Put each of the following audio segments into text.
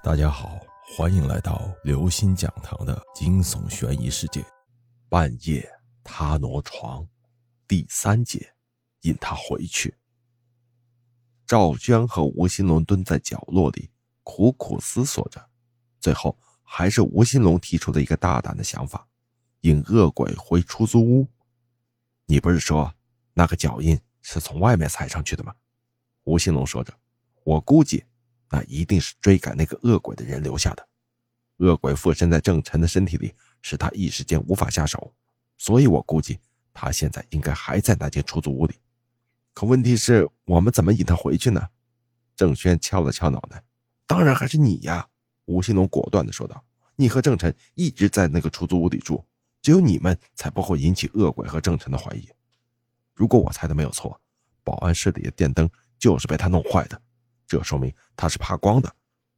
大家好，欢迎来到刘星讲堂的惊悚悬疑世界。半夜他挪床，第三节，引他回去。赵娟和吴新龙蹲在角落里，苦苦思索着。最后，还是吴新龙提出了一个大胆的想法：引恶鬼回出租屋。你不是说那个脚印是从外面踩上去的吗？吴新龙说着，我估计。那一定是追赶那个恶鬼的人留下的。恶鬼附身在郑晨的身体里，使他一时间无法下手，所以我估计他现在应该还在那间出租屋里。可问题是我们怎么引他回去呢？郑轩敲了敲脑袋：“当然还是你呀！”吴新龙果断地说道：“你和郑晨一直在那个出租屋里住，只有你们才不会引起恶鬼和郑晨的怀疑。如果我猜的没有错，保安室里的电灯就是被他弄坏的。”这说明他是怕光的，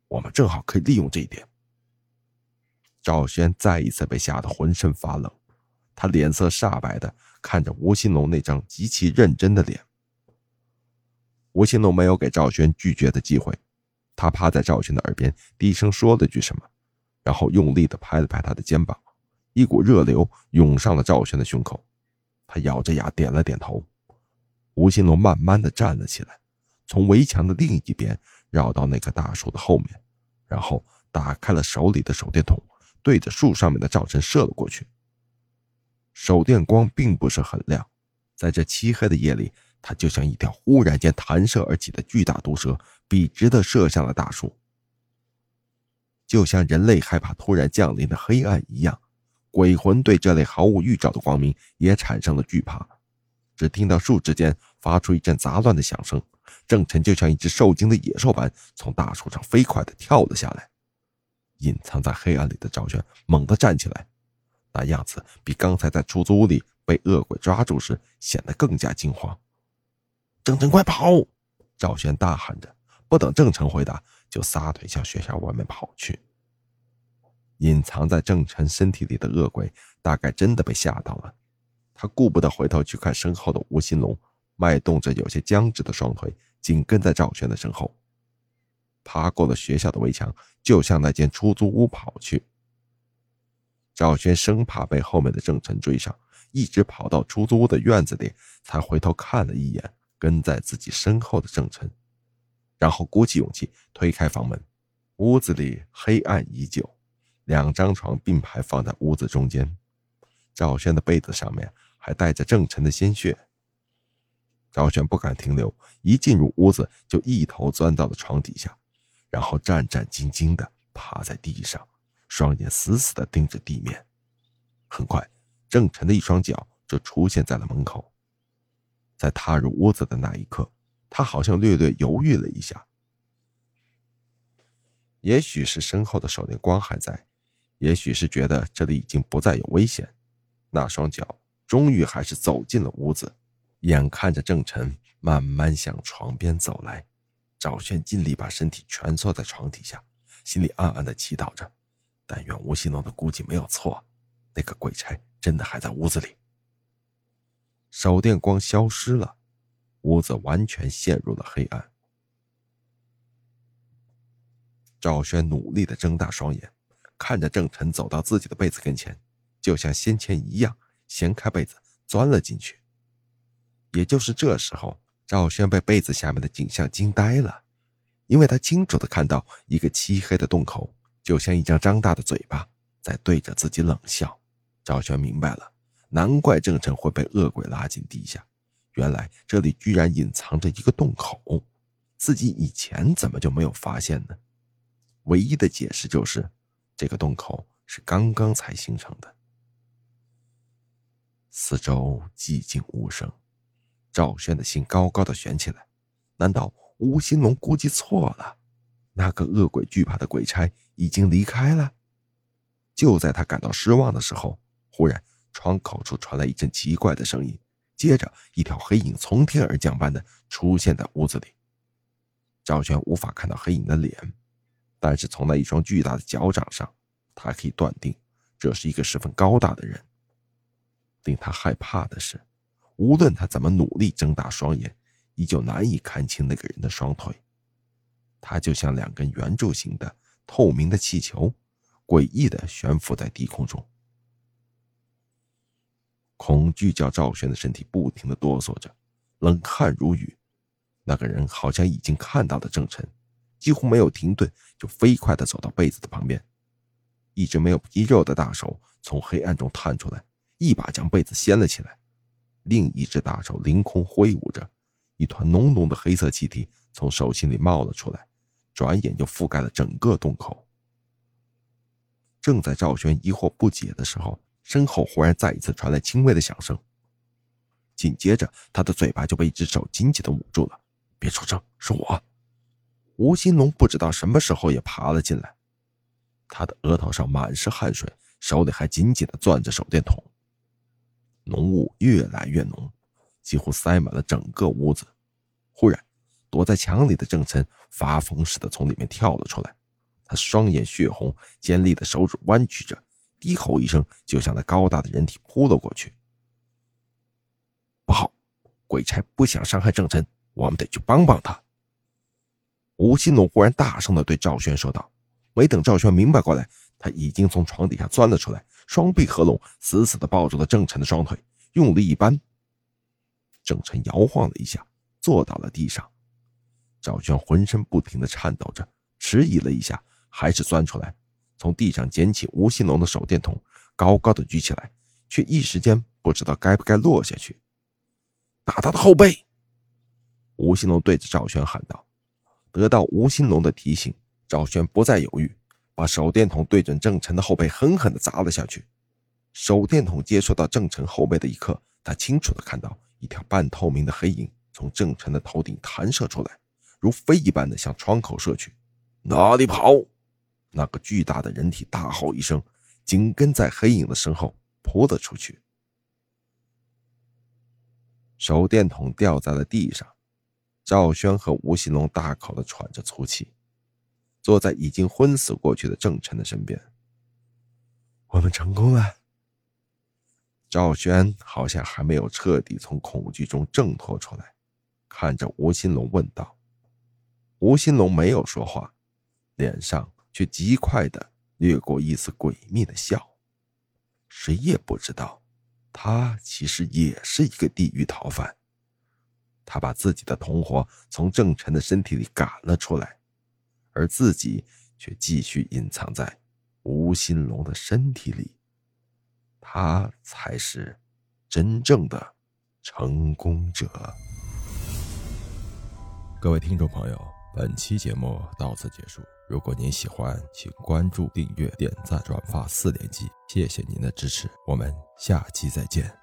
我们正好可以利用这一点。赵轩再一次被吓得浑身发冷，他脸色煞白的看着吴新龙那张极其认真的脸。吴新龙没有给赵轩拒绝的机会，他趴在赵轩的耳边低声说了句什么，然后用力的拍了拍他的肩膀，一股热流涌上了赵轩的胸口，他咬着牙点了点头。吴新龙慢慢的站了起来。从围墙的另一边绕到那棵大树的后面，然后打开了手里的手电筒，对着树上面的赵晨射了过去。手电光并不是很亮，在这漆黑的夜里，它就像一条忽然间弹射而起的巨大毒蛇，笔直的射向了大树。就像人类害怕突然降临的黑暗一样，鬼魂对这类毫无预兆的光明也产生了惧怕。只听到树枝间发出一阵杂乱的响声。郑晨就像一只受惊的野兽般从大树上飞快地跳了下来，隐藏在黑暗里的赵轩猛地站起来，那样子比刚才在出租屋里被恶鬼抓住时显得更加惊慌。郑晨，快跑！赵轩大喊着，不等郑晨回答，就撒腿向学校外面跑去。隐藏在郑晨身体里的恶鬼大概真的被吓到了，他顾不得回头去看身后的吴新龙。迈动着有些僵直的双腿，紧跟在赵轩的身后，爬过了学校的围墙，就向那间出租屋跑去。赵轩生怕被后面的郑晨追上，一直跑到出租屋的院子里，才回头看了一眼跟在自己身后的郑晨，然后鼓起勇气推开房门。屋子里黑暗依旧，两张床并排放在屋子中间，赵轩的被子上面还带着郑晨的鲜血。赵玄不敢停留，一进入屋子就一头钻到了床底下，然后战战兢兢地趴在地上，双眼死死地盯着地面。很快，郑晨的一双脚就出现在了门口。在踏入屋子的那一刻，他好像略略犹豫了一下，也许是身后的手电光还在，也许是觉得这里已经不再有危险，那双脚终于还是走进了屋子。眼看着郑晨慢慢向床边走来，赵轩尽力把身体蜷缩在床底下，心里暗暗的祈祷着：但愿吴新龙的估计没有错，那个鬼差真的还在屋子里。手电光消失了，屋子完全陷入了黑暗。赵轩努力的睁大双眼，看着郑晨走到自己的被子跟前，就像先前一样，掀开被子钻了进去。也就是这时候，赵轩被被子下面的景象惊呆了，因为他清楚的看到一个漆黑的洞口，就像一张张大的嘴巴在对着自己冷笑。赵轩明白了，难怪郑成会被恶鬼拉进地下，原来这里居然隐藏着一个洞口，自己以前怎么就没有发现呢？唯一的解释就是，这个洞口是刚刚才形成的。四周寂静无声。赵轩的心高高的悬起来，难道吴新龙估计错了？那个恶鬼惧怕的鬼差已经离开了？就在他感到失望的时候，忽然窗口处传来一阵奇怪的声音，接着一条黑影从天而降般的出现在屋子里。赵轩无法看到黑影的脸，但是从那一双巨大的脚掌上，他可以断定这是一个十分高大的人。令他害怕的是。无论他怎么努力睁大双眼，依旧难以看清那个人的双腿。他就像两根圆柱形的透明的气球，诡异的悬浮在低空中。恐惧叫赵轩的身体不停的哆嗦着，冷汗如雨。那个人好像已经看到了郑晨，几乎没有停顿，就飞快的走到被子的旁边。一只没有皮肉的大手从黑暗中探出来，一把将被子掀了起来。另一只大手凌空挥舞着，一团浓浓的黑色气体从手心里冒了出来，转眼就覆盖了整个洞口。正在赵轩疑惑不解的时候，身后忽然再一次传来轻微的响声，紧接着他的嘴巴就被一只手紧紧的捂住了。别出声，是我。吴新龙不知道什么时候也爬了进来，他的额头上满是汗水，手里还紧紧的攥着手电筒。浓雾越来越浓，几乎塞满了整个屋子。忽然，躲在墙里的郑琛发疯似的从里面跳了出来，他双眼血红，尖利的手指弯曲着，低吼一声，就向那高大的人体扑了过去。不好，鬼差不想伤害郑琛。我们得去帮帮他。吴新龙忽然大声的对赵轩说道。没等赵轩明白过来，他已经从床底下钻了出来，双臂合拢，死死的抱住了郑晨的双腿，用力一扳，郑晨摇晃了一下，坐到了地上。赵轩浑身不停的颤抖着，迟疑了一下，还是钻出来，从地上捡起吴新龙的手电筒，高高的举起来，却一时间不知道该不该落下去，打他的后背。吴新龙对着赵轩喊道：“得到吴新龙的提醒，赵轩不再犹豫，把手电筒对准郑晨的后背，狠狠地砸了下去。手电筒接触到郑晨后背的一刻，他清楚地看到一条半透明的黑影从郑晨的头顶弹射出来，如飞一般的向窗口射去。哪里跑？那个巨大的人体大吼一声，紧跟在黑影的身后扑了出去。手电筒掉在了地上。赵轩和吴新龙大口的喘着粗气，坐在已经昏死过去的郑晨的身边。我们成功了。赵轩好像还没有彻底从恐惧中挣脱出来，看着吴新龙问道：“吴新龙没有说话，脸上却极快的掠过一丝诡秘的笑。谁也不知道，他其实也是一个地狱逃犯。”他把自己的同伙从郑晨的身体里赶了出来，而自己却继续隐藏在吴新龙的身体里。他才是真正的成功者。各位听众朋友，本期节目到此结束。如果您喜欢，请关注、订阅、点赞、转发四连击，谢谢您的支持。我们下期再见。